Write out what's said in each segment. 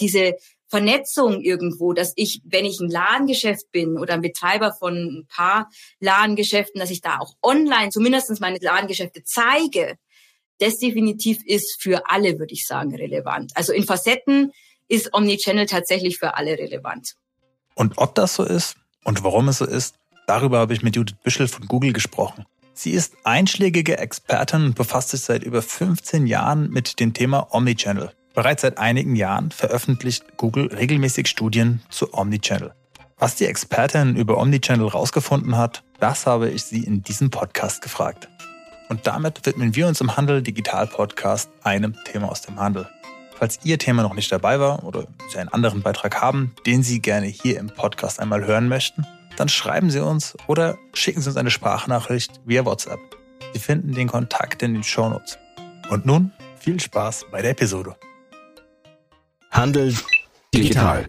Diese Vernetzung irgendwo, dass ich, wenn ich ein Ladengeschäft bin oder ein Betreiber von ein paar Ladengeschäften, dass ich da auch online zumindest meine Ladengeschäfte zeige, das definitiv ist für alle, würde ich sagen, relevant. Also in Facetten ist Omnichannel tatsächlich für alle relevant. Und ob das so ist und warum es so ist, darüber habe ich mit Judith Büschel von Google gesprochen. Sie ist einschlägige Expertin und befasst sich seit über 15 Jahren mit dem Thema Omnichannel. Bereits seit einigen Jahren veröffentlicht Google regelmäßig Studien zu Omnichannel. Was die Expertin über Omnichannel rausgefunden hat, das habe ich sie in diesem Podcast gefragt. Und damit widmen wir uns im Handel Digital Podcast einem Thema aus dem Handel. Falls Ihr Thema noch nicht dabei war oder Sie einen anderen Beitrag haben, den Sie gerne hier im Podcast einmal hören möchten, dann schreiben Sie uns oder schicken Sie uns eine Sprachnachricht via WhatsApp. Sie finden den Kontakt in den Shownotes. Und nun viel Spaß bei der Episode. Handel digital.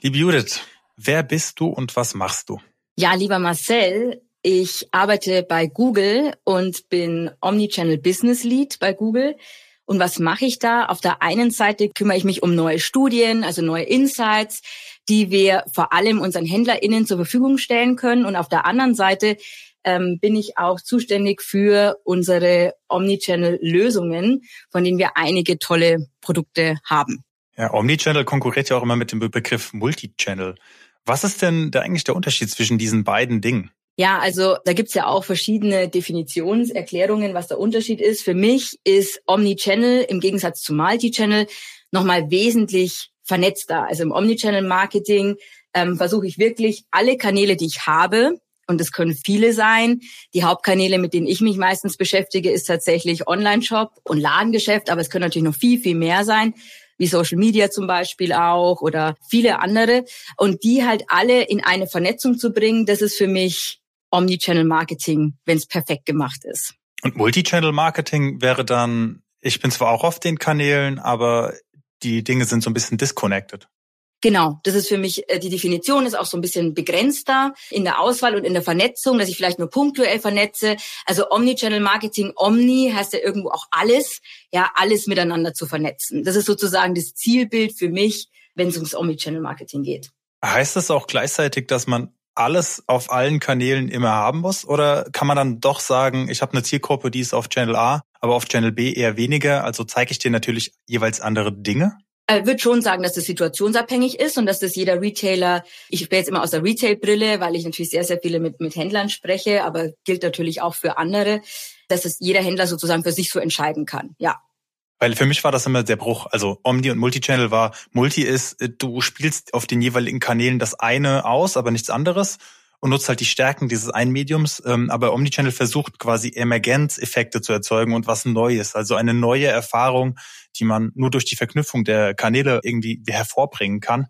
Liebe Judith, wer bist du und was machst du? Ja, lieber Marcel, ich arbeite bei Google und bin Omnichannel Business Lead bei Google. Und was mache ich da? Auf der einen Seite kümmere ich mich um neue Studien, also neue Insights, die wir vor allem unseren HändlerInnen zur Verfügung stellen können. Und auf der anderen Seite ähm, bin ich auch zuständig für unsere Omnichannel-Lösungen, von denen wir einige tolle Produkte haben. Ja, Omnichannel konkurriert ja auch immer mit dem Begriff Multichannel. Was ist denn da eigentlich der Unterschied zwischen diesen beiden Dingen? Ja, also da gibt's ja auch verschiedene Definitionserklärungen, was der Unterschied ist. Für mich ist Omnichannel im Gegensatz zu Multichannel nochmal wesentlich vernetzter. Also im Omnichannel-Marketing ähm, versuche ich wirklich alle Kanäle, die ich habe, und es können viele sein. Die Hauptkanäle, mit denen ich mich meistens beschäftige, ist tatsächlich Online-Shop und Ladengeschäft, aber es können natürlich noch viel, viel mehr sein wie Social Media zum Beispiel auch oder viele andere. Und die halt alle in eine Vernetzung zu bringen, das ist für mich Omnichannel Marketing, wenn es perfekt gemacht ist. Und Multichannel Marketing wäre dann, ich bin zwar auch auf den Kanälen, aber die Dinge sind so ein bisschen disconnected. Genau, das ist für mich, äh, die Definition ist auch so ein bisschen begrenzter in der Auswahl und in der Vernetzung, dass ich vielleicht nur punktuell vernetze. Also Omnichannel Marketing, Omni heißt ja irgendwo auch alles, ja, alles miteinander zu vernetzen. Das ist sozusagen das Zielbild für mich, wenn es ums Omnichannel Marketing geht. Heißt das auch gleichzeitig, dass man alles auf allen Kanälen immer haben muss? Oder kann man dann doch sagen, ich habe eine Zielgruppe, die ist auf Channel A, aber auf Channel B eher weniger? Also zeige ich dir natürlich jeweils andere Dinge? Ich würde schon sagen, dass das situationsabhängig ist und dass das jeder Retailer, ich spreche jetzt immer aus der Retail-Brille, weil ich natürlich sehr, sehr viele mit, mit Händlern spreche, aber gilt natürlich auch für andere, dass es jeder Händler sozusagen für sich so entscheiden kann. Ja. Weil für mich war das immer der Bruch. Also Omni und Multichannel war, Multi ist, äh, du spielst auf den jeweiligen Kanälen das eine aus, aber nichts anderes und nutzt halt die Stärken dieses einen Mediums. Ähm, aber Omnichannel versucht quasi Emergenzeffekte zu erzeugen und was Neues. Also eine neue Erfahrung, die man nur durch die Verknüpfung der Kanäle irgendwie hervorbringen kann.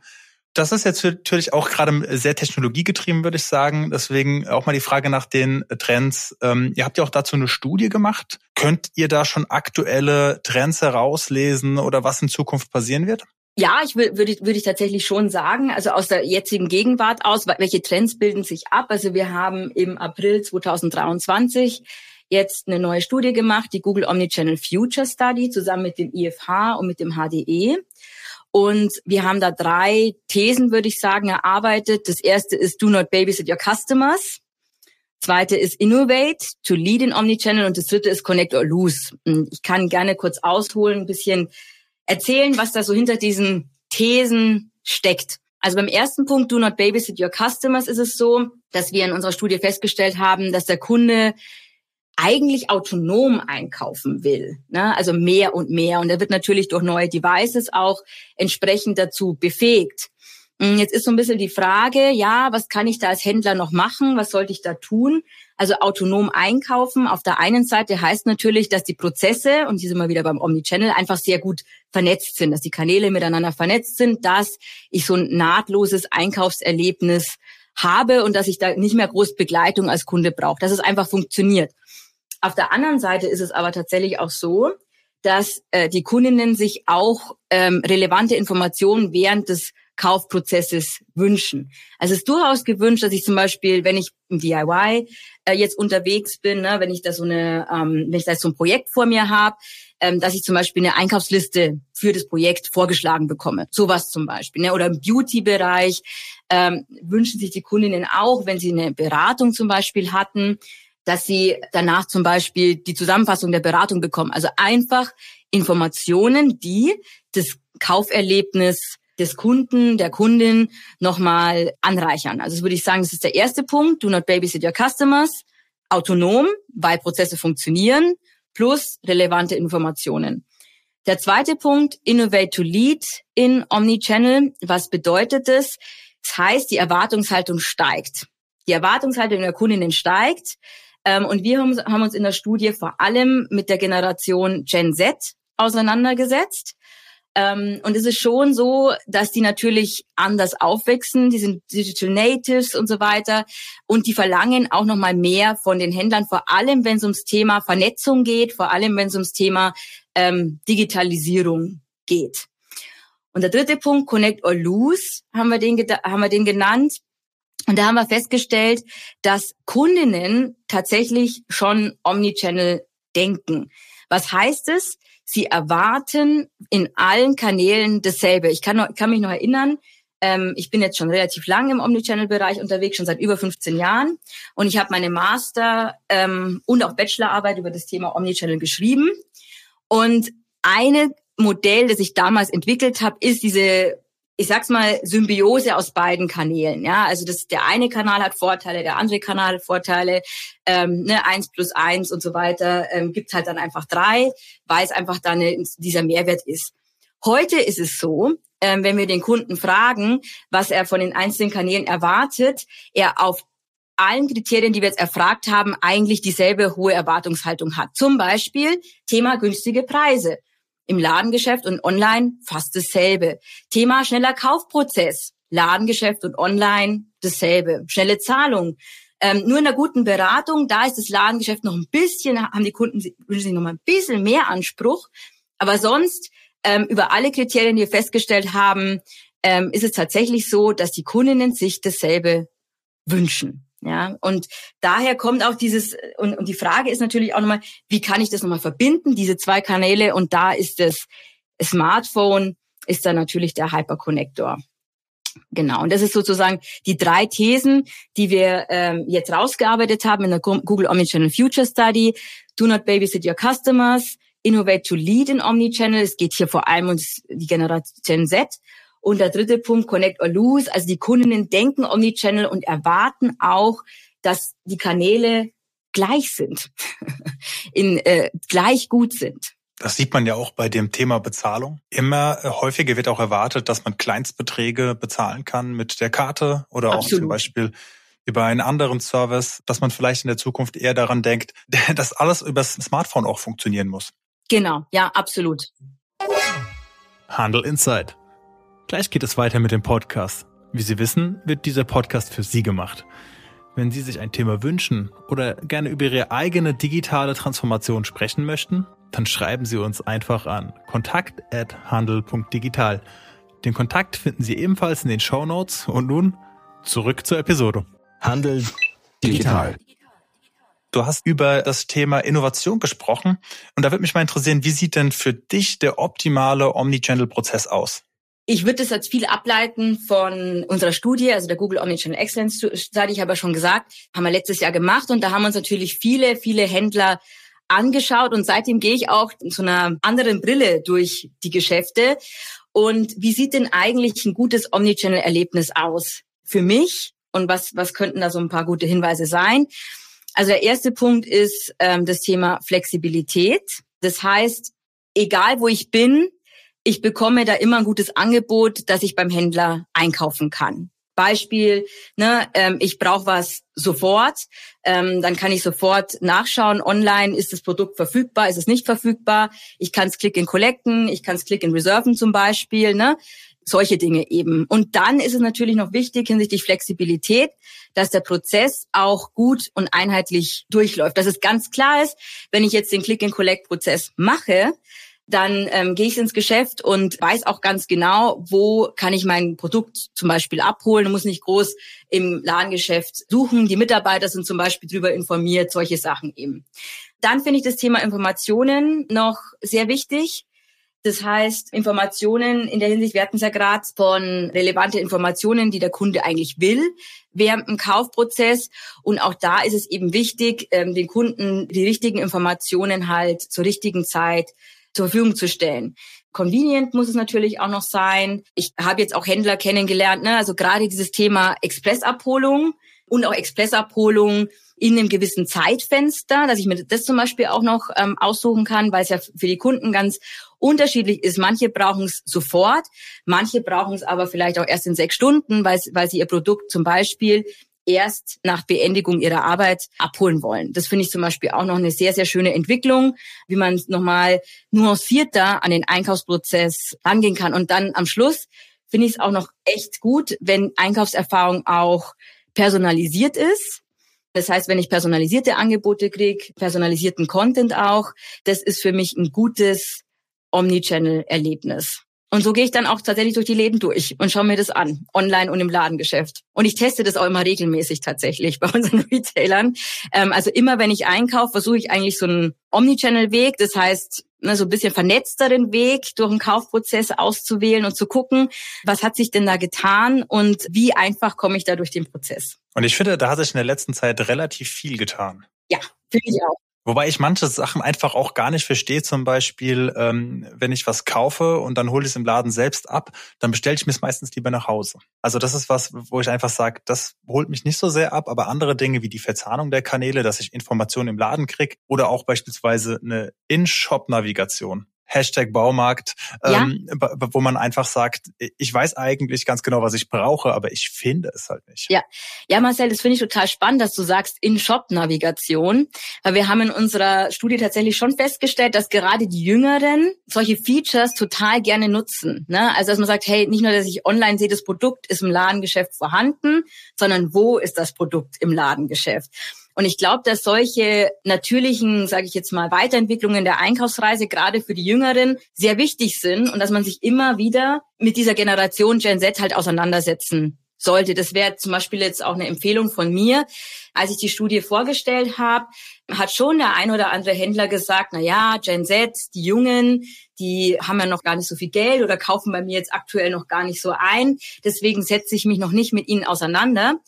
Das ist jetzt natürlich auch gerade sehr technologiegetrieben, würde ich sagen. Deswegen auch mal die Frage nach den Trends. Ähm, ihr habt ja auch dazu eine Studie gemacht. Könnt ihr da schon aktuelle Trends herauslesen oder was in Zukunft passieren wird? Ja, ich würde würd, würd ich tatsächlich schon sagen, also aus der jetzigen Gegenwart aus, welche Trends bilden sich ab? Also wir haben im April 2023 jetzt eine neue Studie gemacht, die Google Omnichannel Future Study, zusammen mit dem IFH und mit dem HDE. Und wir haben da drei Thesen, würde ich sagen, erarbeitet. Das erste ist Do not babysit your customers. Zweite ist Innovate, to lead in Omnichannel. Und das dritte ist Connect or Lose. Ich kann gerne kurz ausholen, ein bisschen erzählen, was da so hinter diesen Thesen steckt. Also beim ersten Punkt, do not babysit your customers, ist es so, dass wir in unserer Studie festgestellt haben, dass der Kunde eigentlich autonom einkaufen will. Ne? Also mehr und mehr. Und er wird natürlich durch neue Devices auch entsprechend dazu befähigt. Hm, jetzt ist so ein bisschen die Frage, ja, was kann ich da als Händler noch machen? Was sollte ich da tun? Also autonom einkaufen auf der einen Seite heißt natürlich, dass die Prozesse, und hier sind wir wieder beim Omnichannel, einfach sehr gut vernetzt sind, dass die Kanäle miteinander vernetzt sind, dass ich so ein nahtloses Einkaufserlebnis habe und dass ich da nicht mehr groß Begleitung als Kunde brauche, dass es einfach funktioniert. Auf der anderen Seite ist es aber tatsächlich auch so, dass äh, die Kundinnen sich auch ähm, relevante Informationen während des Kaufprozesses wünschen. Also es ist durchaus gewünscht, dass ich zum Beispiel, wenn ich im DIY äh, jetzt unterwegs bin, ne, wenn ich da so eine, ähm, wenn ich da so ein Projekt vor mir habe, ähm, dass ich zum Beispiel eine Einkaufsliste für das Projekt vorgeschlagen bekomme. Sowas zum Beispiel. Ne? Oder im Beauty-Bereich ähm, wünschen sich die Kundinnen auch, wenn sie eine Beratung zum Beispiel hatten, dass sie danach zum Beispiel die Zusammenfassung der Beratung bekommen. Also einfach Informationen, die das Kauferlebnis des Kunden, der Kundin nochmal anreichern. Also das würde ich sagen, das ist der erste Punkt. Do not babysit your customers. Autonom, weil Prozesse funktionieren, plus relevante Informationen. Der zweite Punkt, innovate to lead in Omnichannel. Was bedeutet das? Das heißt, die Erwartungshaltung steigt. Die Erwartungshaltung der Kundinnen steigt. Ähm, und wir haben uns in der Studie vor allem mit der Generation Gen Z auseinandergesetzt. Ähm, und es ist schon so, dass die natürlich anders aufwachsen. Die sind Digital Natives und so weiter. Und die verlangen auch noch mal mehr von den Händlern, vor allem wenn es ums Thema Vernetzung geht, vor allem wenn es ums Thema ähm, Digitalisierung geht. Und der dritte Punkt, Connect or Lose, haben wir den, haben wir den genannt. Und da haben wir festgestellt, dass Kundinnen tatsächlich schon Omnichannel denken. Was heißt es? Sie erwarten in allen Kanälen dasselbe. Ich kann, kann mich noch erinnern, ähm, ich bin jetzt schon relativ lange im Omnichannel-Bereich unterwegs, schon seit über 15 Jahren. Und ich habe meine Master- ähm, und auch Bachelorarbeit über das Thema Omnichannel geschrieben. Und eine Modell, das ich damals entwickelt habe, ist diese ich sag's mal, Symbiose aus beiden Kanälen. Ja, also das, der eine Kanal hat Vorteile, der andere Kanal hat Vorteile. Ähm, ne, eins plus eins und so weiter ähm, gibt halt dann einfach drei, weil es einfach dann eine, dieser Mehrwert ist. Heute ist es so, ähm, wenn wir den Kunden fragen, was er von den einzelnen Kanälen erwartet, er auf allen Kriterien, die wir jetzt erfragt haben, eigentlich dieselbe hohe Erwartungshaltung hat. Zum Beispiel Thema günstige Preise. Im Ladengeschäft und online fast dasselbe. Thema schneller Kaufprozess. Ladengeschäft und online dasselbe. Schnelle Zahlung. Ähm, nur in einer guten Beratung, da ist das Ladengeschäft noch ein bisschen, haben die Kunden sich noch mal ein bisschen mehr Anspruch. Aber sonst, ähm, über alle Kriterien, die wir festgestellt haben, ähm, ist es tatsächlich so, dass die Kundinnen sich dasselbe wünschen. Ja, und daher kommt auch dieses, und, und die Frage ist natürlich auch nochmal, wie kann ich das nochmal verbinden, diese zwei Kanäle? Und da ist das Smartphone, ist da natürlich der Hyperconnector. Genau, und das ist sozusagen die drei Thesen, die wir ähm, jetzt rausgearbeitet haben in der Google Omnichannel Future Study. Do not babysit your customers, innovate to lead in Omnichannel. Es geht hier vor allem um die Generation Z und der dritte Punkt, Connect or Lose. Also die Kundinnen denken Omnichannel und erwarten auch, dass die Kanäle gleich sind, in, äh, gleich gut sind. Das sieht man ja auch bei dem Thema Bezahlung. Immer äh, häufiger wird auch erwartet, dass man Kleinstbeträge bezahlen kann mit der Karte oder Absolut. auch zum Beispiel über einen anderen Service, dass man vielleicht in der Zukunft eher daran denkt, dass alles übers Smartphone auch funktionieren muss. Genau, ja, absolut. Handel Insight. Gleich geht es weiter mit dem Podcast. Wie Sie wissen, wird dieser Podcast für Sie gemacht. Wenn Sie sich ein Thema wünschen oder gerne über Ihre eigene digitale Transformation sprechen möchten, dann schreiben Sie uns einfach an kontakt@handel.digital. Den Kontakt finden Sie ebenfalls in den Show Notes und nun zurück zur Episode. Handel digital. Du hast über das Thema Innovation gesprochen und da würde mich mal interessieren, wie sieht denn für dich der optimale Omnichannel-Prozess aus? Ich würde das jetzt viel ableiten von unserer Studie, also der Google Omnichannel Excellence Study, ich habe ja schon gesagt, haben wir letztes Jahr gemacht und da haben uns natürlich viele, viele Händler angeschaut und seitdem gehe ich auch so einer anderen Brille durch die Geschäfte. Und wie sieht denn eigentlich ein gutes Omnichannel-Erlebnis aus? Für mich und was, was könnten da so ein paar gute Hinweise sein? Also der erste Punkt ist ähm, das Thema Flexibilität. Das heißt, egal wo ich bin, ich bekomme da immer ein gutes Angebot, dass ich beim Händler einkaufen kann. Beispiel, ne, ähm, ich brauche was sofort, ähm, dann kann ich sofort nachschauen online, ist das Produkt verfügbar, ist es nicht verfügbar. Ich kann es Click in Collecten, ich kann es Click in Reserven zum Beispiel, ne, solche Dinge eben. Und dann ist es natürlich noch wichtig hinsichtlich Flexibilität, dass der Prozess auch gut und einheitlich durchläuft. Dass es ganz klar ist, wenn ich jetzt den Click in Collect Prozess mache, dann ähm, gehe ich ins Geschäft und weiß auch ganz genau, wo kann ich mein Produkt zum Beispiel abholen. Muss nicht groß im Ladengeschäft suchen. Die Mitarbeiter sind zum Beispiel darüber informiert, solche Sachen eben. Dann finde ich das Thema Informationen noch sehr wichtig. Das heißt, Informationen in der Hinsicht, wir hatten es ja gerade von relevante Informationen, die der Kunde eigentlich will während dem Kaufprozess. Und auch da ist es eben wichtig, ähm, den Kunden die richtigen Informationen halt zur richtigen Zeit zur Verfügung zu stellen. Convenient muss es natürlich auch noch sein. Ich habe jetzt auch Händler kennengelernt, ne? also gerade dieses Thema Expressabholung und auch Expressabholung in einem gewissen Zeitfenster, dass ich mir das zum Beispiel auch noch ähm, aussuchen kann, weil es ja für die Kunden ganz unterschiedlich ist. Manche brauchen es sofort, manche brauchen es aber vielleicht auch erst in sechs Stunden, weil, weil sie ihr Produkt zum Beispiel erst nach Beendigung ihrer Arbeit abholen wollen. Das finde ich zum Beispiel auch noch eine sehr, sehr schöne Entwicklung, wie man nochmal nuancierter an den Einkaufsprozess rangehen kann. Und dann am Schluss finde ich es auch noch echt gut, wenn Einkaufserfahrung auch personalisiert ist. Das heißt, wenn ich personalisierte Angebote kriege, personalisierten Content auch, das ist für mich ein gutes Omnichannel-Erlebnis. Und so gehe ich dann auch tatsächlich durch die Läden durch und schaue mir das an, online und im Ladengeschäft. Und ich teste das auch immer regelmäßig tatsächlich bei unseren Retailern. Ähm, also immer, wenn ich einkaufe, versuche ich eigentlich so einen Omnichannel-Weg, das heißt ne, so ein bisschen vernetzteren Weg durch den Kaufprozess auszuwählen und zu gucken, was hat sich denn da getan und wie einfach komme ich da durch den Prozess. Und ich finde, da hat sich in der letzten Zeit relativ viel getan. Ja, finde ich auch. Wobei ich manche Sachen einfach auch gar nicht verstehe. Zum Beispiel, ähm, wenn ich was kaufe und dann hole ich es im Laden selbst ab, dann bestelle ich mir es meistens lieber nach Hause. Also das ist was, wo ich einfach sage, das holt mich nicht so sehr ab, aber andere Dinge wie die Verzahnung der Kanäle, dass ich Informationen im Laden kriege oder auch beispielsweise eine In-Shop-Navigation. Hashtag Baumarkt, ja. ähm, wo man einfach sagt, ich weiß eigentlich ganz genau, was ich brauche, aber ich finde es halt nicht. Ja, ja, Marcel, das finde ich total spannend, dass du sagst In-Shop-Navigation, weil wir haben in unserer Studie tatsächlich schon festgestellt, dass gerade die Jüngeren solche Features total gerne nutzen. Ne? Also dass man sagt, hey, nicht nur, dass ich online sehe, das Produkt ist im Ladengeschäft vorhanden, sondern wo ist das Produkt im Ladengeschäft? Und ich glaube, dass solche natürlichen, sage ich jetzt mal, Weiterentwicklungen der Einkaufsreise gerade für die Jüngeren sehr wichtig sind und dass man sich immer wieder mit dieser Generation Gen Z halt auseinandersetzen sollte. Das wäre zum Beispiel jetzt auch eine Empfehlung von mir. Als ich die Studie vorgestellt habe, hat schon der ein oder andere Händler gesagt, na ja, Gen Z, die Jungen, die haben ja noch gar nicht so viel Geld oder kaufen bei mir jetzt aktuell noch gar nicht so ein. Deswegen setze ich mich noch nicht mit ihnen auseinander.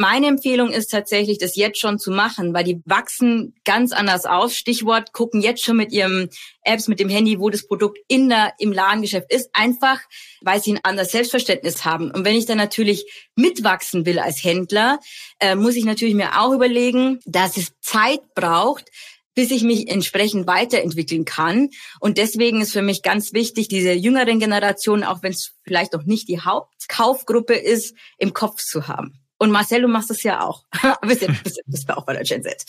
Meine Empfehlung ist tatsächlich, das jetzt schon zu machen, weil die wachsen ganz anders aus. Stichwort gucken jetzt schon mit ihrem Apps, mit dem Handy, wo das Produkt in der, im Ladengeschäft ist, einfach, weil sie ein anderes Selbstverständnis haben. Und wenn ich dann natürlich mitwachsen will als Händler, äh, muss ich natürlich mir auch überlegen, dass es Zeit braucht, bis ich mich entsprechend weiterentwickeln kann. Und deswegen ist für mich ganz wichtig, diese jüngeren Generationen, auch wenn es vielleicht noch nicht die Hauptkaufgruppe ist, im Kopf zu haben. Und Marcel, du machst es ja auch. bist, bist, bist du auch bei der Gen Z.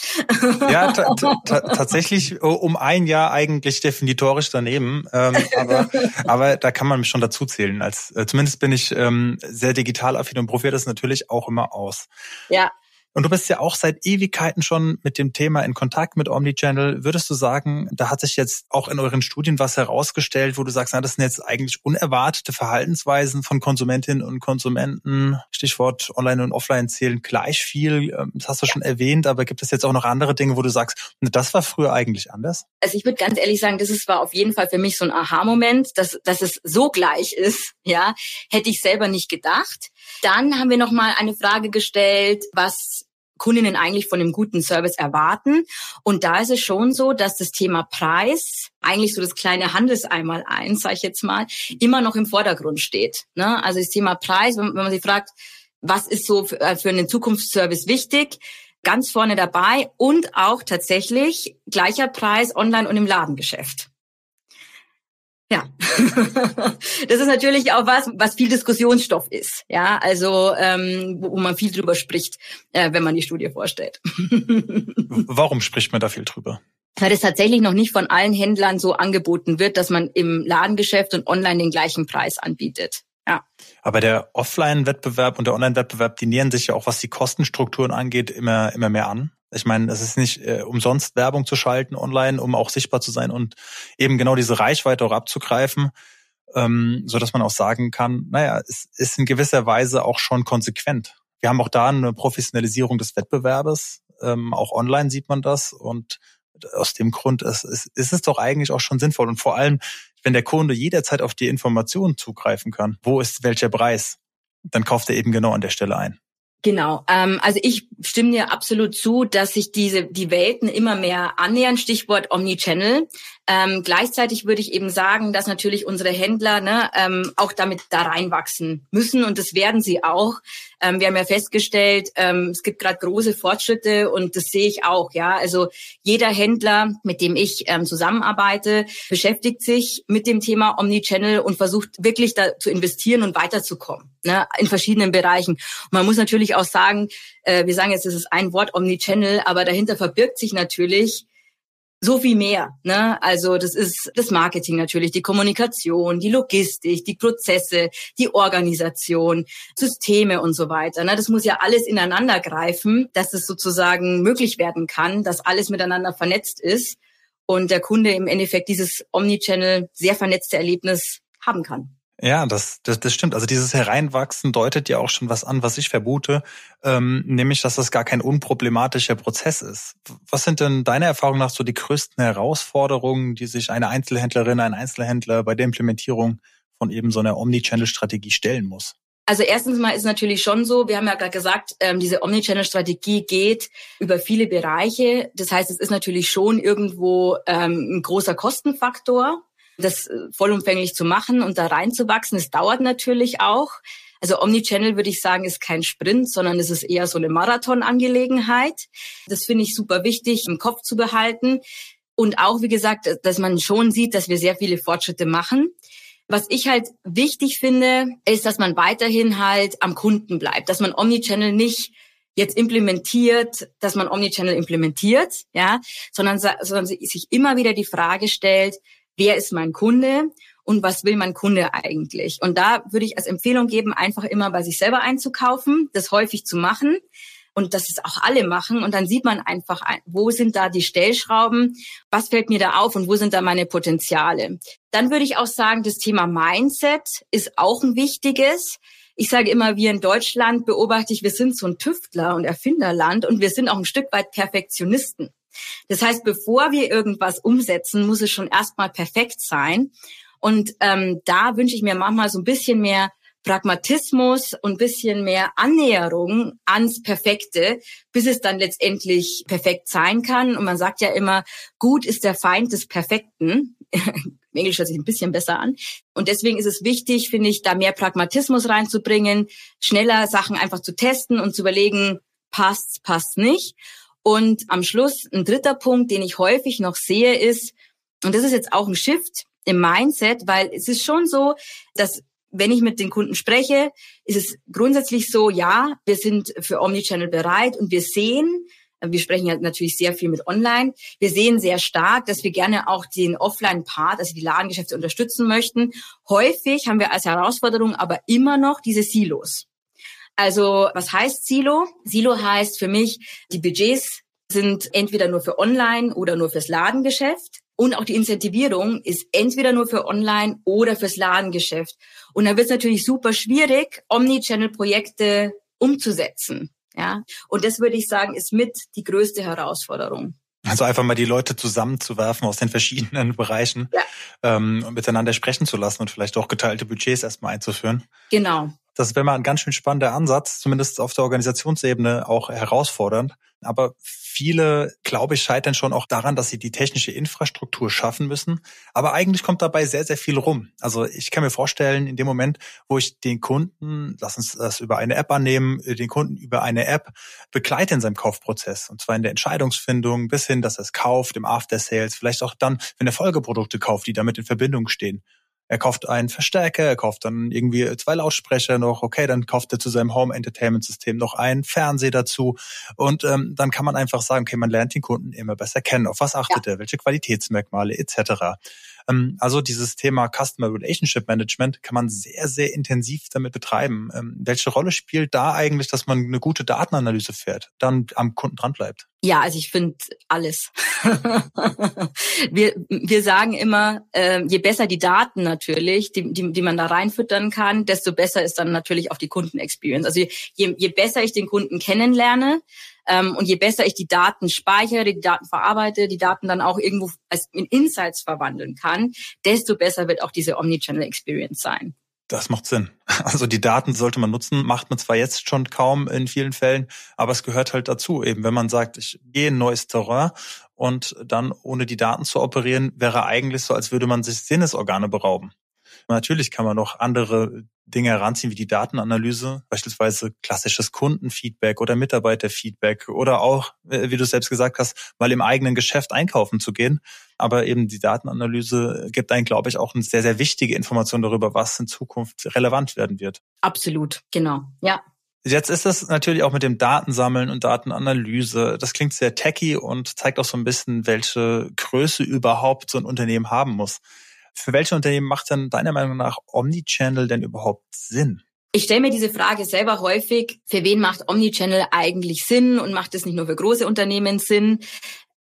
ja, tatsächlich um ein Jahr eigentlich definitorisch daneben. Ähm, aber, aber da kann man mich schon dazu zählen. Als, äh, zumindest bin ich ähm, sehr digital affin und probiere das natürlich auch immer aus. Ja, und du bist ja auch seit Ewigkeiten schon mit dem Thema in Kontakt mit Omnichannel. Würdest du sagen, da hat sich jetzt auch in euren Studien was herausgestellt, wo du sagst, na, das sind jetzt eigentlich unerwartete Verhaltensweisen von Konsumentinnen und Konsumenten? Stichwort Online und Offline zählen gleich viel. Ähm, das hast du schon erwähnt, aber gibt es jetzt auch noch andere Dinge, wo du sagst, das war früher eigentlich anders? Also ich würde ganz ehrlich sagen, das ist, war auf jeden Fall für mich so ein Aha-Moment, dass, dass es so gleich ist. Ja, hätte ich selber nicht gedacht. Dann haben wir noch mal eine Frage gestellt, was Kundinnen eigentlich von einem guten Service erwarten. Und da ist es schon so, dass das Thema Preis, eigentlich so das kleine Handelseinmal eins, sage ich jetzt mal, immer noch im Vordergrund steht. Ne? Also das Thema Preis, wenn, wenn man sich fragt, was ist so für, äh, für einen Zukunftsservice wichtig, ganz vorne dabei und auch tatsächlich gleicher Preis online und im Ladengeschäft. Ja, das ist natürlich auch was, was viel Diskussionsstoff ist. Ja, also ähm, wo man viel drüber spricht, äh, wenn man die Studie vorstellt. Warum spricht man da viel drüber? Weil es tatsächlich noch nicht von allen Händlern so angeboten wird, dass man im Ladengeschäft und online den gleichen Preis anbietet. Ja. Aber der Offline-Wettbewerb und der Online-Wettbewerb, die nähern sich ja auch, was die Kostenstrukturen angeht, immer, immer mehr an. Ich meine, es ist nicht äh, umsonst Werbung zu schalten online, um auch sichtbar zu sein und eben genau diese Reichweite auch abzugreifen, ähm, so dass man auch sagen kann, naja, es ist in gewisser Weise auch schon konsequent. Wir haben auch da eine Professionalisierung des Wettbewerbes. Ähm, auch online sieht man das und aus dem Grund ist, ist, ist es doch eigentlich auch schon sinnvoll. Und vor allem, wenn der Kunde jederzeit auf die Informationen zugreifen kann, wo ist welcher Preis, dann kauft er eben genau an der Stelle ein. Genau. Ähm, also ich stimme dir absolut zu, dass sich diese die Welten immer mehr annähern. Stichwort Omnichannel. Ähm, gleichzeitig würde ich eben sagen, dass natürlich unsere Händler ne, ähm, auch damit da reinwachsen müssen und das werden sie auch. Ähm, wir haben ja festgestellt, ähm, es gibt gerade große Fortschritte und das sehe ich auch. Ja, also jeder Händler, mit dem ich ähm, zusammenarbeite, beschäftigt sich mit dem Thema Omnichannel und versucht wirklich da zu investieren und weiterzukommen ne, in verschiedenen Bereichen. Und man muss natürlich auch sagen, äh, wir sagen jetzt, es ist ein Wort Omnichannel, aber dahinter verbirgt sich natürlich so viel mehr. Ne? Also das ist das Marketing natürlich, die Kommunikation, die Logistik, die Prozesse, die Organisation, Systeme und so weiter. Ne? Das muss ja alles ineinander greifen, dass es sozusagen möglich werden kann, dass alles miteinander vernetzt ist und der Kunde im Endeffekt dieses Omnichannel sehr vernetzte Erlebnis haben kann. Ja, das, das, das stimmt. Also dieses Hereinwachsen deutet ja auch schon was an, was ich vermute, ähm, nämlich, dass das gar kein unproblematischer Prozess ist. Was sind denn deiner Erfahrung nach so die größten Herausforderungen, die sich eine Einzelhändlerin, ein Einzelhändler bei der Implementierung von eben so einer Omnichannel-Strategie stellen muss? Also erstens mal ist natürlich schon so, wir haben ja gerade gesagt, ähm, diese Omnichannel-Strategie geht über viele Bereiche. Das heißt, es ist natürlich schon irgendwo ähm, ein großer Kostenfaktor das äh, vollumfänglich zu machen und da reinzuwachsen. Es dauert natürlich auch. Also Omnichannel würde ich sagen, ist kein Sprint, sondern es ist eher so eine Marathon-Angelegenheit. Das finde ich super wichtig im Kopf zu behalten. Und auch, wie gesagt, dass man schon sieht, dass wir sehr viele Fortschritte machen. Was ich halt wichtig finde, ist, dass man weiterhin halt am Kunden bleibt, dass man Omnichannel nicht jetzt implementiert, dass man Omnichannel implementiert, ja, sondern, sondern sich immer wieder die Frage stellt, wer ist mein Kunde und was will mein Kunde eigentlich. Und da würde ich als Empfehlung geben, einfach immer bei sich selber einzukaufen, das häufig zu machen und dass es auch alle machen. Und dann sieht man einfach, wo sind da die Stellschrauben, was fällt mir da auf und wo sind da meine Potenziale. Dann würde ich auch sagen, das Thema Mindset ist auch ein wichtiges. Ich sage immer, wir in Deutschland beobachte ich, wir sind so ein Tüftler und Erfinderland und wir sind auch ein Stück weit Perfektionisten. Das heißt, bevor wir irgendwas umsetzen, muss es schon erstmal perfekt sein. Und ähm, da wünsche ich mir manchmal so ein bisschen mehr Pragmatismus und bisschen mehr Annäherung ans Perfekte, bis es dann letztendlich perfekt sein kann. Und man sagt ja immer, gut ist der Feind des Perfekten. Im Englisch hört sich ein bisschen besser an. Und deswegen ist es wichtig, finde ich, da mehr Pragmatismus reinzubringen, schneller Sachen einfach zu testen und zu überlegen, passt's, passt nicht. Und am Schluss ein dritter Punkt, den ich häufig noch sehe, ist, und das ist jetzt auch ein Shift im Mindset, weil es ist schon so, dass wenn ich mit den Kunden spreche, ist es grundsätzlich so, ja, wir sind für Omnichannel bereit und wir sehen, wir sprechen ja natürlich sehr viel mit Online. Wir sehen sehr stark, dass wir gerne auch den Offline-Part, also die Ladengeschäfte unterstützen möchten. Häufig haben wir als Herausforderung aber immer noch diese Silos. Also was heißt Silo? Silo heißt für mich, die Budgets sind entweder nur für Online oder nur fürs Ladengeschäft. Und auch die Incentivierung ist entweder nur für Online oder fürs Ladengeschäft. Und dann wird es natürlich super schwierig, Omnichannel-Projekte umzusetzen. Ja, und das würde ich sagen, ist mit die größte Herausforderung. Also einfach mal die Leute zusammenzuwerfen aus den verschiedenen Bereichen ja. ähm, und miteinander sprechen zu lassen und vielleicht auch geteilte Budgets erstmal einzuführen. Genau. Das wäre mal ein ganz schön spannender Ansatz, zumindest auf der Organisationsebene auch herausfordernd. Aber viele, glaube ich, scheitern schon auch daran, dass sie die technische Infrastruktur schaffen müssen. Aber eigentlich kommt dabei sehr, sehr viel rum. Also ich kann mir vorstellen, in dem Moment, wo ich den Kunden, lass uns das über eine App annehmen, den Kunden über eine App begleite in seinem Kaufprozess. Und zwar in der Entscheidungsfindung bis hin, dass er es kauft, im After Sales, vielleicht auch dann, wenn er Folgeprodukte kauft, die damit in Verbindung stehen. Er kauft einen Verstärker, er kauft dann irgendwie zwei Lautsprecher noch, okay, dann kauft er zu seinem Home Entertainment System noch einen Fernseher dazu und ähm, dann kann man einfach sagen, okay, man lernt den Kunden immer besser kennen. Auf was achtet ja. er, welche Qualitätsmerkmale etc. Ähm, also dieses Thema Customer Relationship Management kann man sehr, sehr intensiv damit betreiben. Ähm, welche Rolle spielt da eigentlich, dass man eine gute Datenanalyse fährt, dann am Kunden dran bleibt? Ja, also ich finde alles. wir, wir sagen immer, äh, je besser die Daten natürlich, die, die, die man da reinfüttern kann, desto besser ist dann natürlich auch die Kundenexperience. Also je, je besser ich den Kunden kennenlerne ähm, und je besser ich die Daten speichere, die Daten verarbeite, die Daten dann auch irgendwo als in Insights verwandeln kann, desto besser wird auch diese Omnichannel Experience sein. Das macht Sinn. Also die Daten sollte man nutzen, macht man zwar jetzt schon kaum in vielen Fällen, aber es gehört halt dazu. Eben wenn man sagt, ich gehe in neues Terrain und dann ohne die Daten zu operieren, wäre eigentlich so, als würde man sich Sinnesorgane berauben. Natürlich kann man noch andere Dinge heranziehen, wie die Datenanalyse, beispielsweise klassisches Kundenfeedback oder Mitarbeiterfeedback oder auch, äh, wie du selbst gesagt hast, mal im eigenen Geschäft einkaufen zu gehen. Aber eben die Datenanalyse gibt einen, glaube ich, auch eine sehr, sehr wichtige Information darüber, was in Zukunft relevant werden wird. Absolut, genau, ja. Jetzt ist es natürlich auch mit dem Datensammeln und Datenanalyse. Das klingt sehr techy und zeigt auch so ein bisschen, welche Größe überhaupt so ein Unternehmen haben muss. Für welche Unternehmen macht denn deiner Meinung nach Omnichannel denn überhaupt Sinn? Ich stelle mir diese Frage selber häufig, für wen macht Omnichannel eigentlich Sinn und macht es nicht nur für große Unternehmen Sinn?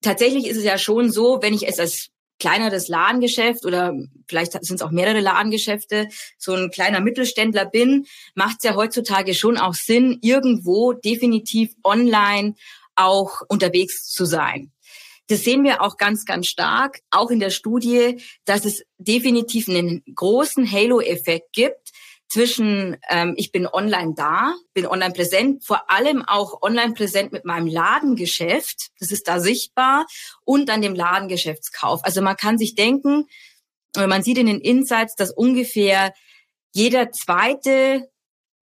Tatsächlich ist es ja schon so, wenn ich es als kleineres Ladengeschäft oder vielleicht sind es auch mehrere Ladengeschäfte, so ein kleiner Mittelständler bin, macht es ja heutzutage schon auch Sinn, irgendwo definitiv online auch unterwegs zu sein. Das sehen wir auch ganz, ganz stark, auch in der Studie, dass es definitiv einen großen Halo-Effekt gibt zwischen ähm, ich bin online da, bin online präsent, vor allem auch online präsent mit meinem Ladengeschäft, das ist da sichtbar, und dann dem Ladengeschäftskauf. Also man kann sich denken, man sieht in den Insights, dass ungefähr jeder zweite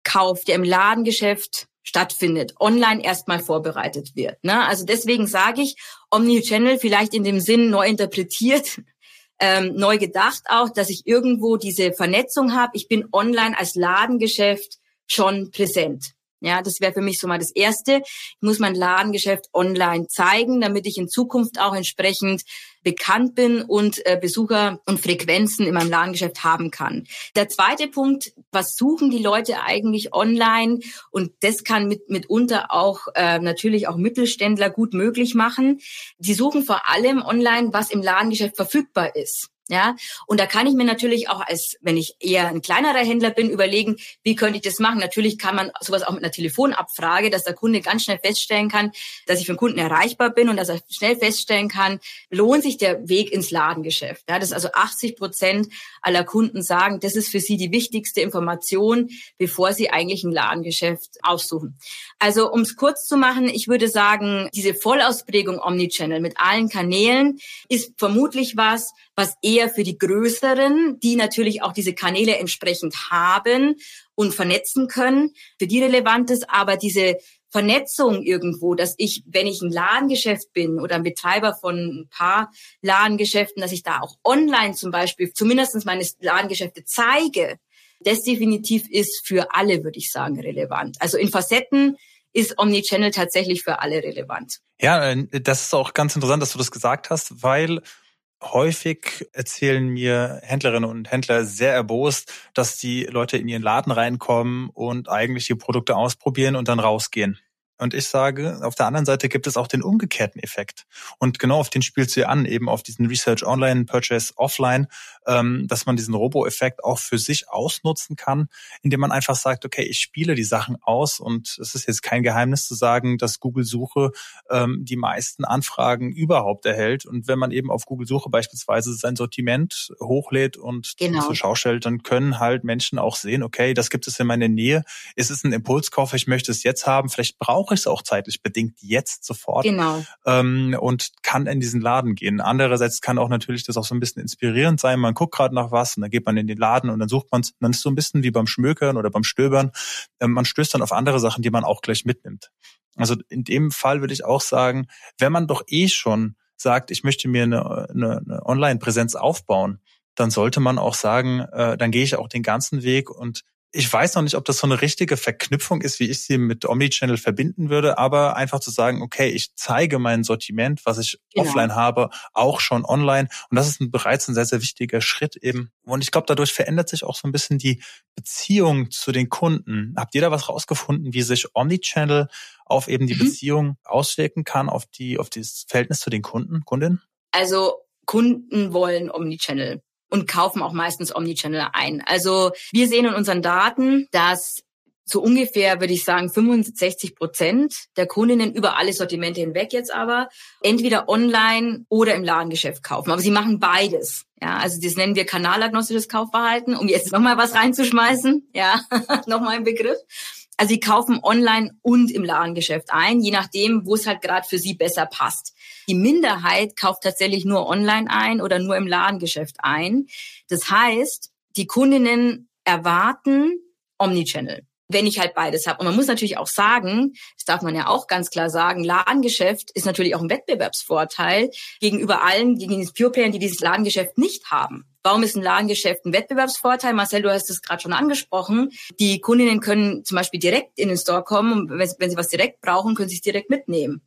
Kauf, der im Ladengeschäft stattfindet, online erstmal vorbereitet wird. Ne? Also deswegen sage ich, Omnichannel vielleicht in dem Sinn neu interpretiert, ähm, neu gedacht auch, dass ich irgendwo diese Vernetzung habe. Ich bin online als Ladengeschäft schon präsent. Ja, das wäre für mich so mal das Erste. Ich muss mein Ladengeschäft online zeigen, damit ich in Zukunft auch entsprechend bekannt bin und äh, Besucher und Frequenzen in meinem Ladengeschäft haben kann. Der zweite Punkt, was suchen die Leute eigentlich online? Und das kann mit, mitunter auch äh, natürlich auch Mittelständler gut möglich machen. Die suchen vor allem online, was im Ladengeschäft verfügbar ist. Ja, und da kann ich mir natürlich auch als, wenn ich eher ein kleinerer Händler bin, überlegen, wie könnte ich das machen? Natürlich kann man sowas auch mit einer Telefonabfrage, dass der Kunde ganz schnell feststellen kann, dass ich für den Kunden erreichbar bin und dass er schnell feststellen kann, lohnt sich der Weg ins Ladengeschäft. Ja, das ist also 80 Prozent aller Kunden sagen, das ist für sie die wichtigste Information, bevor sie eigentlich ein Ladengeschäft aussuchen. Also, um es kurz zu machen, ich würde sagen, diese Vollausprägung Omnichannel mit allen Kanälen ist vermutlich was, was eher für die Größeren, die natürlich auch diese Kanäle entsprechend haben und vernetzen können, für die relevant ist, aber diese Vernetzung irgendwo, dass ich, wenn ich ein Ladengeschäft bin oder ein Betreiber von ein paar Ladengeschäften, dass ich da auch online zum Beispiel zumindest meine Ladengeschäfte zeige, das definitiv ist für alle, würde ich sagen, relevant. Also in Facetten ist Omnichannel tatsächlich für alle relevant. Ja, äh, das ist auch ganz interessant, dass du das gesagt hast, weil häufig erzählen mir Händlerinnen und Händler sehr erbost, dass die Leute in ihren Laden reinkommen und eigentlich die Produkte ausprobieren und dann rausgehen. Und ich sage, auf der anderen Seite gibt es auch den umgekehrten Effekt. Und genau auf den spielst du an, eben auf diesen Research Online, Purchase Offline, ähm, dass man diesen Robo-Effekt auch für sich ausnutzen kann, indem man einfach sagt, okay, ich spiele die Sachen aus und es ist jetzt kein Geheimnis zu sagen, dass Google-Suche ähm, die meisten Anfragen überhaupt erhält. Und wenn man eben auf Google-Suche beispielsweise sein Sortiment hochlädt und genau. zur Schau stellt, dann können halt Menschen auch sehen, okay, das gibt es in meiner Nähe. Ist es ein Impulskauf, ich möchte es jetzt haben, vielleicht brauche brauche ich es auch zeitlich bedingt jetzt sofort. Genau. Ähm, und kann in diesen Laden gehen. Andererseits kann auch natürlich das auch so ein bisschen inspirierend sein. Man guckt gerade nach was und dann geht man in den Laden und dann sucht man es. Dann ist so ein bisschen wie beim Schmökern oder beim Stöbern. Ähm, man stößt dann auf andere Sachen, die man auch gleich mitnimmt. Also in dem Fall würde ich auch sagen, wenn man doch eh schon sagt, ich möchte mir eine, eine, eine Online-Präsenz aufbauen, dann sollte man auch sagen, äh, dann gehe ich auch den ganzen Weg und Ich weiß noch nicht, ob das so eine richtige Verknüpfung ist, wie ich sie mit Omnichannel verbinden würde, aber einfach zu sagen, okay, ich zeige mein Sortiment, was ich genau. offline habe, auch schon online. Und das ist ein, bereits ein sehr, sehr wichtiger Schritt eben. Und ich glaube, dadurch verändert sich auch so ein bisschen die Beziehung zu den Kunden. Habt ihr da was rausgefunden, wie sich Omnichannel auf eben die mhm. Beziehung auswirken kann, auf die, auf das Verhältnis zu den Kunden, Kundinnen? Also Kunden wollen Omnichannel und kaufen auch meistens Omnichannel ein. Also wir sehen in unseren Daten, dass so ungefähr, würde ich sagen, 65 Prozent der Kundinnen über alle Sortimente hinweg jetzt aber entweder online oder im Ladengeschäft kaufen. Aber sie machen beides. Ja, also das nennen wir kanalagnostisches Kaufverhalten, um jetzt nochmal was reinzuschmeißen. Ja, nochmal ein Begriff. Also sie kaufen online und im Ladengeschäft ein, je nachdem, wo es halt gerade für sie besser passt. Die Minderheit kauft tatsächlich nur online ein oder nur im Ladengeschäft ein. Das heißt, die Kundinnen erwarten Omnichannel wenn ich halt beides habe. Und man muss natürlich auch sagen, das darf man ja auch ganz klar sagen, Ladengeschäft ist natürlich auch ein Wettbewerbsvorteil gegenüber allen, gegen die Pure Playern, die dieses Ladengeschäft nicht haben. Warum ist ein Ladengeschäft ein Wettbewerbsvorteil? Marcel, du hast es gerade schon angesprochen. Die Kundinnen können zum Beispiel direkt in den Store kommen und wenn sie was direkt brauchen, können sie es direkt mitnehmen.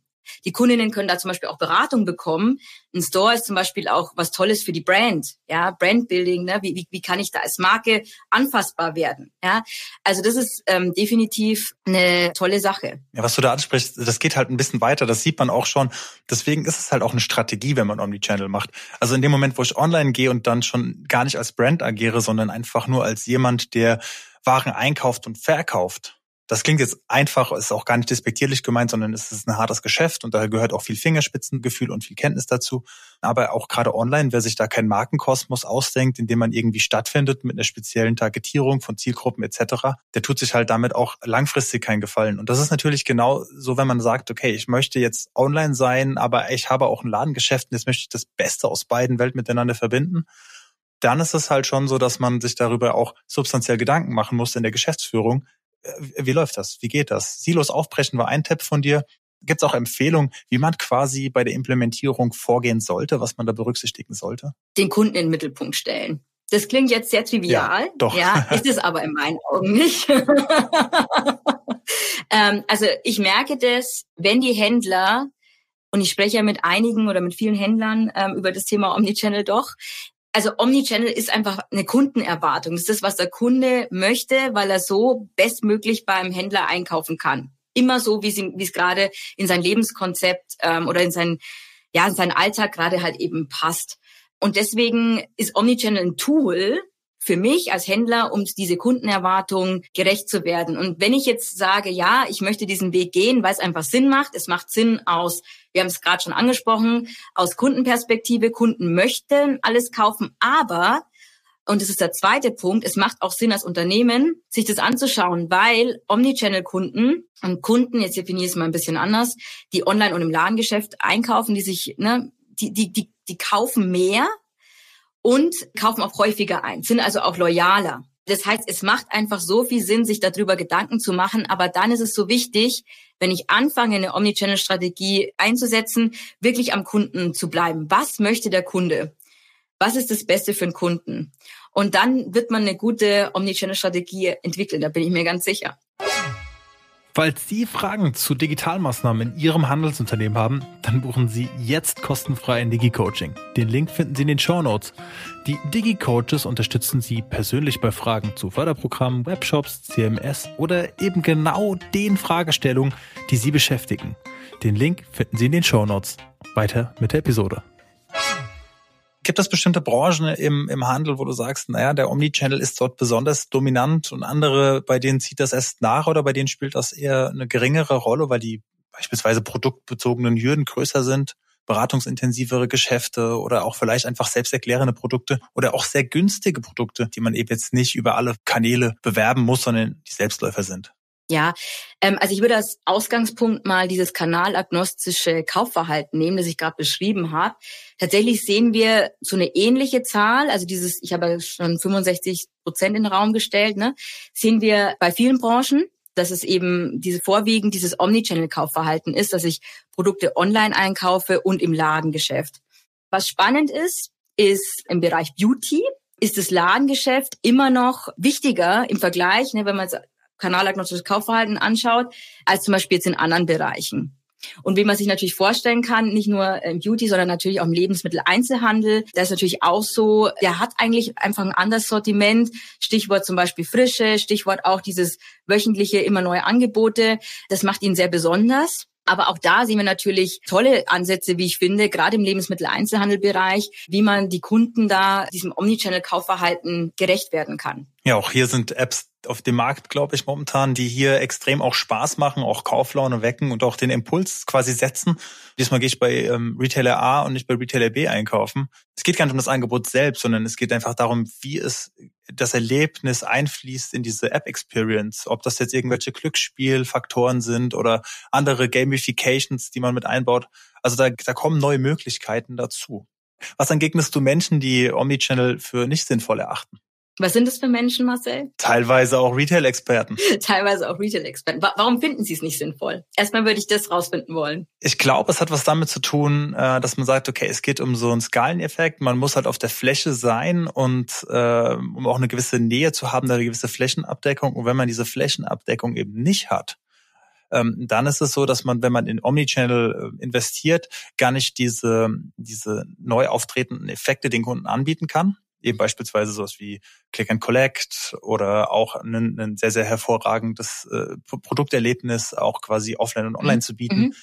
Die Kundinnen können da zum Beispiel auch Beratung bekommen. Ein Store ist zum Beispiel auch was Tolles für die Brand, ja, Brandbuilding, ne? wie, wie, wie kann ich da als Marke anfassbar werden, ja. Also das ist ähm, definitiv eine tolle Sache. Ja, was du da ansprichst, das geht halt ein bisschen weiter, das sieht man auch schon. Deswegen ist es halt auch eine Strategie, wenn man Omnichannel macht. Also in dem Moment, wo ich online gehe und dann schon gar nicht als Brand agiere, sondern einfach nur als jemand, der Waren einkauft und verkauft, das klingt jetzt einfach, ist auch gar nicht despektierlich gemeint, sondern es ist ein hartes Geschäft und da gehört auch viel Fingerspitzengefühl und viel Kenntnis dazu. Aber auch gerade online, wer sich da keinen Markenkosmos ausdenkt, in dem man irgendwie stattfindet mit einer speziellen Targetierung von Zielgruppen etc., der tut sich halt damit auch langfristig keinen Gefallen. Und das ist natürlich genau so, wenn man sagt, okay, ich möchte jetzt online sein, aber ich habe auch ein Ladengeschäft und jetzt möchte ich das Beste aus beiden Welten miteinander verbinden dann ist es halt schon so, dass man sich darüber auch substanziell Gedanken machen muss in der Geschäftsführung, wie läuft das? Wie geht das? Silos aufbrechen war ein Tipp von dir. Gibt es auch Empfehlungen, wie man quasi bei der Implementierung vorgehen sollte, was man da berücksichtigen sollte? Den Kunden in den Mittelpunkt stellen. Das klingt jetzt sehr trivial. Ja, doch. Ja, ist es aber in meinen Augen nicht. ähm, also ich merke das, wenn die Händler, und ich spreche ja mit einigen oder mit vielen Händlern ähm, über das Thema Omnichannel doch, also Omnichannel ist einfach eine Kundenerwartung. Das ist das, was der Kunde möchte, weil er so bestmöglich beim Händler einkaufen kann. Immer so, wie es gerade in sein Lebenskonzept ähm, oder in sein, ja, in seinen Alltag gerade halt eben passt. Und deswegen ist Omnichannel ein Tool, für mich als Händler, um diese Kundenerwartung gerecht zu werden. Und wenn ich jetzt sage, ja, ich möchte diesen Weg gehen, weil es einfach Sinn macht, es macht Sinn aus, wir haben es gerade schon angesprochen, aus Kundenperspektive, Kunden möchten alles kaufen, aber und das ist der zweite Punkt. Es macht auch Sinn als Unternehmen, sich das anzuschauen, weil Omnichannel-Kunden und Kunden, jetzt definiere ich es mal ein bisschen anders, die online und im Ladengeschäft einkaufen, die sich, ne, die, die, die, die kaufen mehr, und kaufen auch häufiger ein, sind also auch loyaler. Das heißt, es macht einfach so viel Sinn, sich darüber Gedanken zu machen. Aber dann ist es so wichtig, wenn ich anfange, eine Omnichannel-Strategie einzusetzen, wirklich am Kunden zu bleiben. Was möchte der Kunde? Was ist das Beste für den Kunden? Und dann wird man eine gute Omnichannel-Strategie entwickeln, da bin ich mir ganz sicher. Falls Sie Fragen zu Digitalmaßnahmen in Ihrem Handelsunternehmen haben, dann buchen Sie jetzt kostenfrei ein Digi-Coaching. Den Link finden Sie in den Show Notes. Die Digi-Coaches unterstützen Sie persönlich bei Fragen zu Förderprogrammen, Webshops, CMS oder eben genau den Fragestellungen, die Sie beschäftigen. Den Link finden Sie in den Show Notes. Weiter mit der Episode. Gibt es bestimmte Branchen im, im Handel, wo du sagst, naja, der Omnichannel ist dort besonders dominant und andere, bei denen zieht das erst nach oder bei denen spielt das eher eine geringere Rolle, weil die beispielsweise produktbezogenen Hürden größer sind? beratungsintensivere Geschäfte oder auch vielleicht einfach selbsterklärende Produkte oder auch sehr günstige Produkte, die man eben jetzt nicht über alle Kanäle bewerben muss, sondern die Selbstläufer sind. Ja, ähm, also ich würde als Ausgangspunkt mal dieses kanalagnostische Kaufverhalten nehmen, das ich gerade beschrieben habe. Tatsächlich sehen wir so eine ähnliche Zahl, also dieses, ich habe schon 65 Prozent in den Raum gestellt, ne, sehen wir bei vielen Branchen, dass es eben diese vorwiegend dieses Omnichannel-Kaufverhalten ist, dass ich Produkte online einkaufe und im Ladengeschäft. Was spannend ist, ist im Bereich Beauty ist das Ladengeschäft immer noch wichtiger im Vergleich, ne, wenn man kanalagnostisches Kaufverhalten anschaut, als zum Beispiel jetzt in anderen Bereichen. Und wie man sich natürlich vorstellen kann, nicht nur im Beauty, sondern natürlich auch im Lebensmitteleinzelhandel, da ist natürlich auch so, der hat eigentlich einfach ein anderes Sortiment. Stichwort zum Beispiel Frische, Stichwort auch dieses wöchentliche, immer neue Angebote. Das macht ihn sehr besonders. Aber auch da sehen wir natürlich tolle Ansätze, wie ich finde, gerade im Lebensmitteleinzelhandelbereich, wie man die Kunden da diesem Omnichannel-Kaufverhalten gerecht werden kann. Ja, auch hier sind Apps auf dem Markt, glaube ich, momentan, die hier extrem auch Spaß machen, auch Kauflaune wecken und auch den Impuls quasi setzen. Diesmal gehe ich bei ähm, Retailer A und nicht bei Retailer B einkaufen. Es geht gar nicht um das Angebot selbst, sondern es geht einfach darum, wie es das Erlebnis einfließt in diese App-Experience. Ob das jetzt irgendwelche Glücksspielfaktoren sind oder andere Gamifications, die man mit einbaut. Also da, da kommen neue Möglichkeiten dazu. Was entgegnest du Menschen, die Omnichannel für nicht sinnvoll erachten? Was sind das für Menschen, Marcel? Teilweise auch Retail-Experten. Teilweise auch Retail-Experten. Warum finden sie es nicht sinnvoll? Erstmal würde ich das rausfinden wollen. Ich glaube, es hat was damit zu tun, äh, dass man sagt, okay, es geht um so einen Skaleneffekt. Man muss halt auf der Fläche sein und äh, um auch eine gewisse Nähe zu haben, eine gewisse Flächenabdeckung. Und wenn man diese Flächenabdeckung eben nicht hat, ähm, dann ist es so, dass man, wenn man in Omnichannel äh, investiert, gar nicht diese, diese neu auftretenden Effekte den Kunden anbieten kann eben beispielsweise sowas wie Click and Collect oder auch ein, ein sehr, sehr hervorragendes äh, Produkterlebnis auch quasi offline und online mhm. zu bieten. Mhm.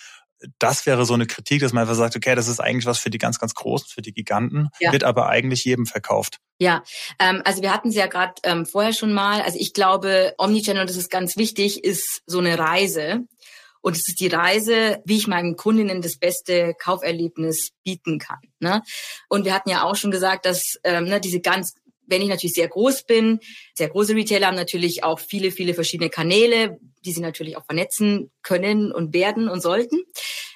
Das wäre so eine Kritik, dass man einfach sagt, okay, das ist eigentlich was für die ganz, ganz Großen, für die Giganten, ja. wird aber eigentlich jedem verkauft. Ja, ähm, also wir hatten es ja gerade ähm, vorher schon mal. Also ich glaube, Omnichannel, das ist ganz wichtig, ist so eine Reise. Und es ist die Reise, wie ich meinen Kundinnen das beste Kauferlebnis bieten kann. Ne? Und wir hatten ja auch schon gesagt, dass ähm, ne, diese ganz wenn ich natürlich sehr groß bin, sehr große Retailer haben natürlich auch viele, viele verschiedene Kanäle, die sie natürlich auch vernetzen können und werden und sollten.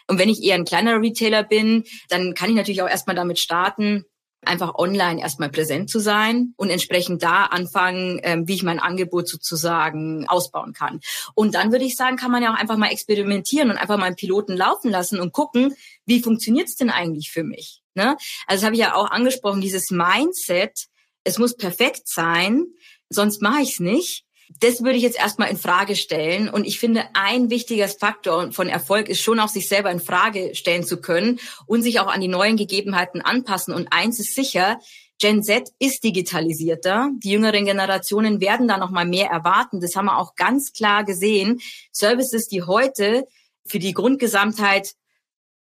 Und wenn ich eher ein kleiner Retailer bin, dann kann ich natürlich auch erstmal damit starten, einfach online erstmal präsent zu sein und entsprechend da anfangen, ähm, wie ich mein Angebot sozusagen ausbauen kann. Und dann würde ich sagen, kann man ja auch einfach mal experimentieren und einfach mal einen Piloten laufen lassen und gucken, wie funktioniert's denn eigentlich für mich? Ne? Also das habe ich ja auch angesprochen, dieses Mindset, es muss perfekt sein, sonst mache ich es nicht das würde ich jetzt erstmal in Frage stellen. Und ich finde, ein wichtiger Faktor von Erfolg ist schon auch, sich selber in Frage stellen zu können und sich auch an die neuen Gegebenheiten anpassen. Und eins ist sicher, Gen Z ist digitalisierter. Die jüngeren Generationen werden da noch mal mehr erwarten. Das haben wir auch ganz klar gesehen. Services, die heute für die Grundgesamtheit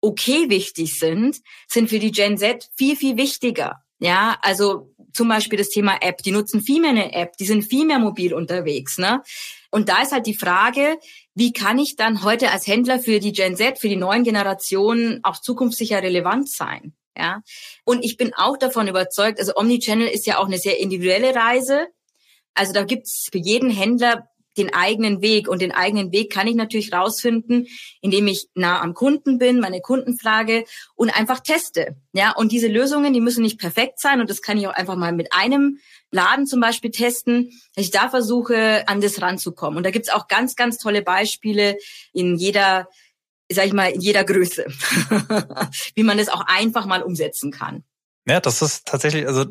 okay wichtig sind, sind für die Gen Z viel, viel wichtiger. Ja, also zum Beispiel das Thema App. Die nutzen viel mehr eine App, die sind viel mehr mobil unterwegs. Ne? Und da ist halt die Frage, wie kann ich dann heute als Händler für die Gen Z, für die neuen Generationen auch zukunftssicher relevant sein? Ja, und ich bin auch davon überzeugt, also Omnichannel ist ja auch eine sehr individuelle Reise. Also da gibt's für jeden Händler den eigenen Weg. Und den eigenen Weg kann ich natürlich rausfinden, indem ich nah am Kunden bin, meine Kunden frage und einfach teste. Ja, und diese Lösungen, die müssen nicht perfekt sein. Und das kann ich auch einfach mal mit einem Laden zum Beispiel testen, dass ich da versuche, an das ranzukommen. Und da gibt's auch ganz, ganz tolle Beispiele in jeder, sag ich mal, in jeder Größe, wie man das auch einfach mal umsetzen kann. Ja, das ist tatsächlich, also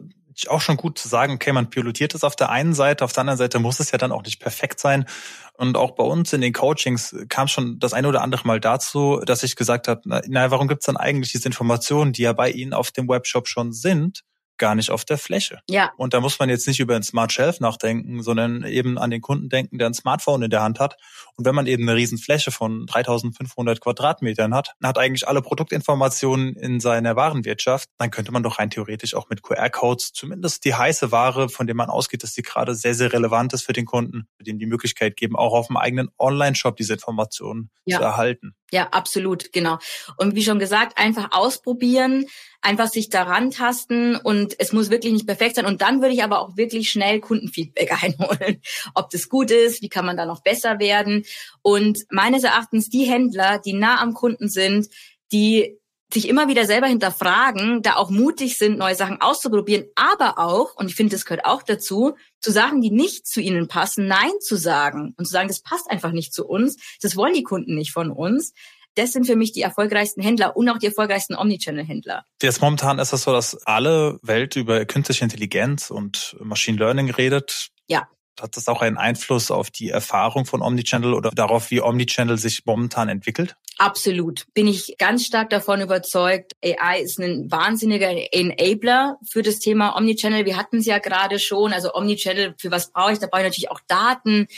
auch schon gut zu sagen, okay, man pilotiert es auf der einen Seite, auf der anderen Seite muss es ja dann auch nicht perfekt sein. Und auch bei uns in den Coachings kam schon das eine oder andere Mal dazu, dass ich gesagt habe, na, na warum gibt's dann eigentlich diese Informationen, die ja bei Ihnen auf dem Webshop schon sind? gar nicht auf der Fläche. Ja. Und da muss man jetzt nicht über ein Smart Shelf nachdenken, sondern eben an den Kunden denken, der ein Smartphone in der Hand hat. Und wenn man eben eine riesen Fläche von 3500 Quadratmetern hat, hat eigentlich alle Produktinformationen in seiner Warenwirtschaft, dann könnte man doch rein theoretisch auch mit QR-Codes zumindest die heiße Ware, von der man ausgeht, dass die gerade sehr, sehr relevant ist für den Kunden, dem die Möglichkeit geben, auch auf dem eigenen Online-Shop diese Informationen ja. zu erhalten. Ja, absolut, genau. Und wie schon gesagt, einfach ausprobieren, einfach sich daran tasten und es muss wirklich nicht perfekt sein. Und dann würde ich aber auch wirklich schnell Kundenfeedback einholen, ob das gut ist, wie kann man da noch besser werden. Und meines Erachtens die Händler, die nah am Kunden sind, die sich immer wieder selber hinterfragen, da auch mutig sind, neue Sachen auszuprobieren, aber auch, und ich finde, das gehört auch dazu, zu Sachen, die nicht zu ihnen passen, Nein zu sagen und zu sagen, das passt einfach nicht zu uns, das wollen die Kunden nicht von uns das sind für mich die erfolgreichsten Händler und auch die erfolgreichsten Omnichannel-Händler. Jetzt momentan ist es so, dass alle Welt über künstliche Intelligenz und Machine Learning redet. Ja. Hat das auch einen Einfluss auf die Erfahrung von Omnichannel oder darauf, wie Omnichannel sich momentan entwickelt? Absolut. Bin ich ganz stark davon überzeugt. AI ist ein wahnsinniger Enabler für das Thema Omnichannel. Wir hatten es ja gerade schon. Also Omnichannel, für was brauche ich? Da brauche ich natürlich auch Daten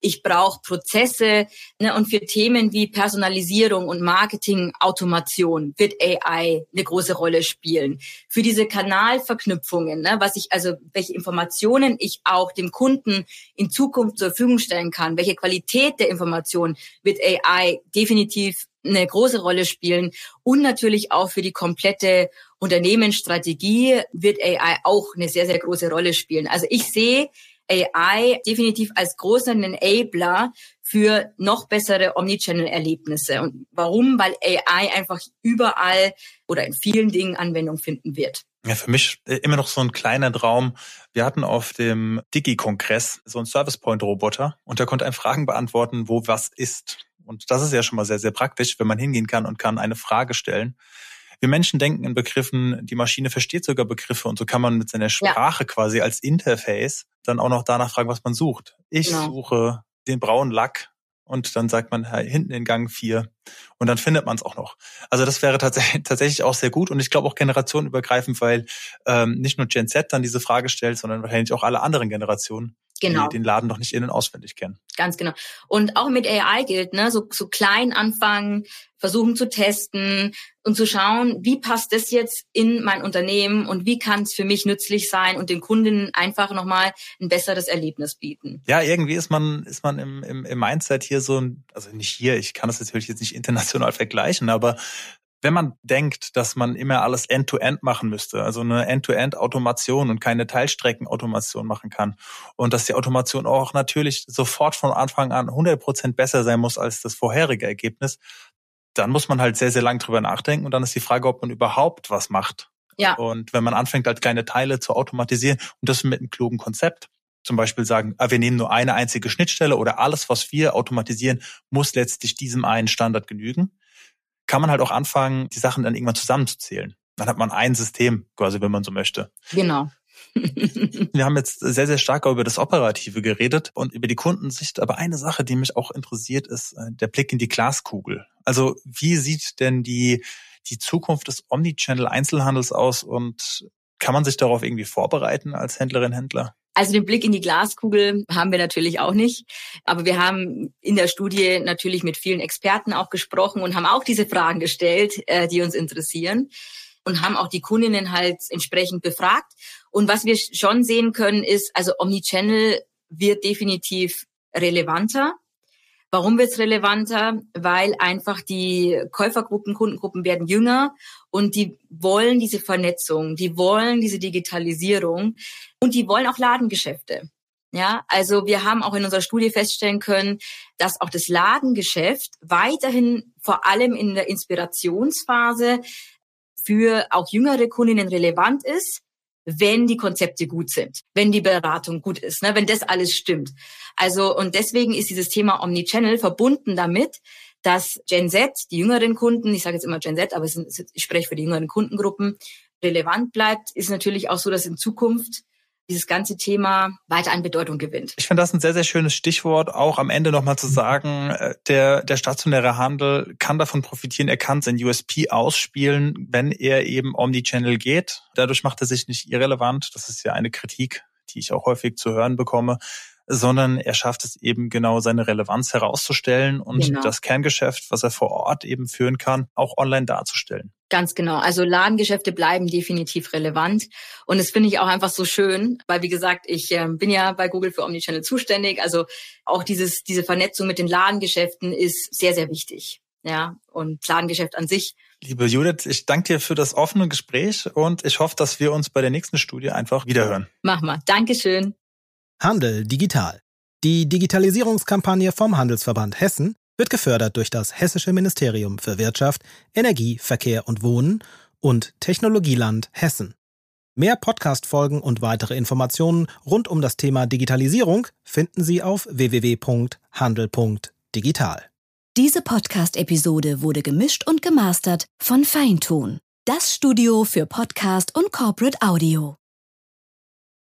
ich brauche Prozesse ne, und für Themen wie Personalisierung und Marketing, Automation wird AI eine große Rolle spielen. Für diese Kanalverknüpfungen, ne, was ich also welche Informationen ich auch dem Kunden in Zukunft zur Verfügung stellen kann, welche Qualität der Information wird AI definitiv eine große Rolle spielen und natürlich auch für die komplette Unternehmensstrategie wird AI auch eine sehr, sehr große Rolle spielen. Also ich sehe AI definitiv als großer Enabler für noch bessere Omnichannel-Erlebnisse. Und warum? Weil AI einfach überall oder in vielen Dingen Anwendung finden wird. Ja, für mich äh, immer noch so ein kleiner Traum. Wir hatten auf dem Digi-Kongress so einen Service Point-Roboter und der konnte einem Fragen beantworten, wo was ist. Und das ist ja schon mal sehr, sehr praktisch, wenn man hingehen kann und kann eine Frage stellen. Wir Menschen denken in Begriffen, die Maschine versteht sogar Begriffe und so kann man mit seiner Sprache ja. quasi als Interface dann auch noch danach fragen, was man sucht. Ich genau. suche den braunen Lack und dann sagt man hinten in Gang vier und dann findet man es auch noch. Also das wäre tatsächlich, tatsächlich auch sehr gut und ich glaube auch generationenübergreifend, weil ähm, nicht nur Gen Z dann diese Frage stellt, sondern wahrscheinlich auch alle anderen Generationen genau. die den Laden noch nicht innen auswendig kennen. Ganz genau. Und auch mit AI gilt, ne, so, so klein anfangen, versuchen zu testen und zu schauen, wie passt das jetzt in mein Unternehmen und wie kann es für mich nützlich sein und den Kunden einfach nochmal ein besseres Erlebnis bieten. Ja, irgendwie ist man, ist man im, im, im Mindset hier so ein, also nicht hier, ich kann das natürlich jetzt nicht international vergleichen, aber wenn man denkt, dass man immer alles end-to-end -End machen müsste, also eine End-to-End-Automation und keine Teilstrecken-Automation machen kann und dass die Automation auch natürlich sofort von Anfang an 100 Prozent besser sein muss als das vorherige Ergebnis, dann muss man halt sehr, sehr lang drüber nachdenken und dann ist die Frage, ob man überhaupt was macht. Ja. Und wenn man anfängt, halt kleine Teile zu automatisieren und das mit einem klugen Konzept, zum Beispiel sagen, ah, wir nehmen nur eine einzige Schnittstelle oder alles, was wir automatisieren, muss letztlich diesem einen Standard genügen kann man halt auch anfangen, die Sachen dann irgendwann zusammenzuzählen. Dann hat man ein System, quasi, wenn man so möchte. Genau. Wir haben jetzt sehr, sehr stark über das Operative geredet und über die Kundensicht. Aber eine Sache, die mich auch interessiert, ist äh, der Blick in die Glaskugel. Also wie sieht denn die, die Zukunft des Omnichannel Einzelhandels aus und kann man sich darauf irgendwie vorbereiten als Händlerin, Händler? Also den Blick in die Glaskugel haben wir natürlich auch nicht. Aber wir haben in der Studie natürlich mit vielen Experten auch gesprochen und haben auch diese Fragen gestellt, äh, die uns interessieren und haben auch die Kundinnen halt entsprechend befragt. Und was wir schon sehen können ist, also Omnichannel wird definitiv relevanter. Warum wird es relevanter? Weil einfach die Käufergruppen, Kundengruppen werden jünger und die wollen diese Vernetzung, die wollen diese Digitalisierung und die wollen auch Ladengeschäfte. Ja, also wir haben auch in unserer Studie feststellen können, dass auch das Ladengeschäft weiterhin vor allem in der Inspirationsphase für auch jüngere Kundinnen relevant ist, wenn die Konzepte gut sind, wenn die Beratung gut ist, ne, wenn das alles stimmt. Also und deswegen ist dieses Thema Omnichannel verbunden damit, dass Gen Z, die jüngeren Kunden, ich sage jetzt immer Gen Z, aber ich spreche für die jüngeren Kundengruppen, relevant bleibt, ist natürlich auch so, dass in Zukunft dieses ganze Thema weiter an Bedeutung gewinnt. Ich finde das ein sehr, sehr schönes Stichwort, auch am Ende nochmal zu sagen, äh, der, der stationäre Handel kann davon profitieren, er kann sein USP ausspielen, wenn er eben Omnichannel geht. Dadurch macht er sich nicht irrelevant. Das ist ja eine Kritik, die ich auch häufig zu hören bekomme sondern er schafft es eben genau seine Relevanz herauszustellen und genau. das Kerngeschäft, was er vor Ort eben führen kann, auch online darzustellen. Ganz genau. Also Ladengeschäfte bleiben definitiv relevant. Und das finde ich auch einfach so schön, weil wie gesagt, ich äh, bin ja bei Google für Omnichannel zuständig. Also auch dieses, diese Vernetzung mit den Ladengeschäften ist sehr, sehr wichtig. Ja, und Ladengeschäft an sich. Liebe Judith, ich danke dir für das offene Gespräch und ich hoffe, dass wir uns bei der nächsten Studie einfach wiederhören. Mach mal. Dankeschön. Handel digital. Die Digitalisierungskampagne vom Handelsverband Hessen wird gefördert durch das Hessische Ministerium für Wirtschaft, Energie, Verkehr und Wohnen und Technologieland Hessen. Mehr Podcast-Folgen und weitere Informationen rund um das Thema Digitalisierung finden Sie auf www.handel.digital. Diese Podcast-Episode wurde gemischt und gemastert von Feintun, das Studio für Podcast und Corporate Audio.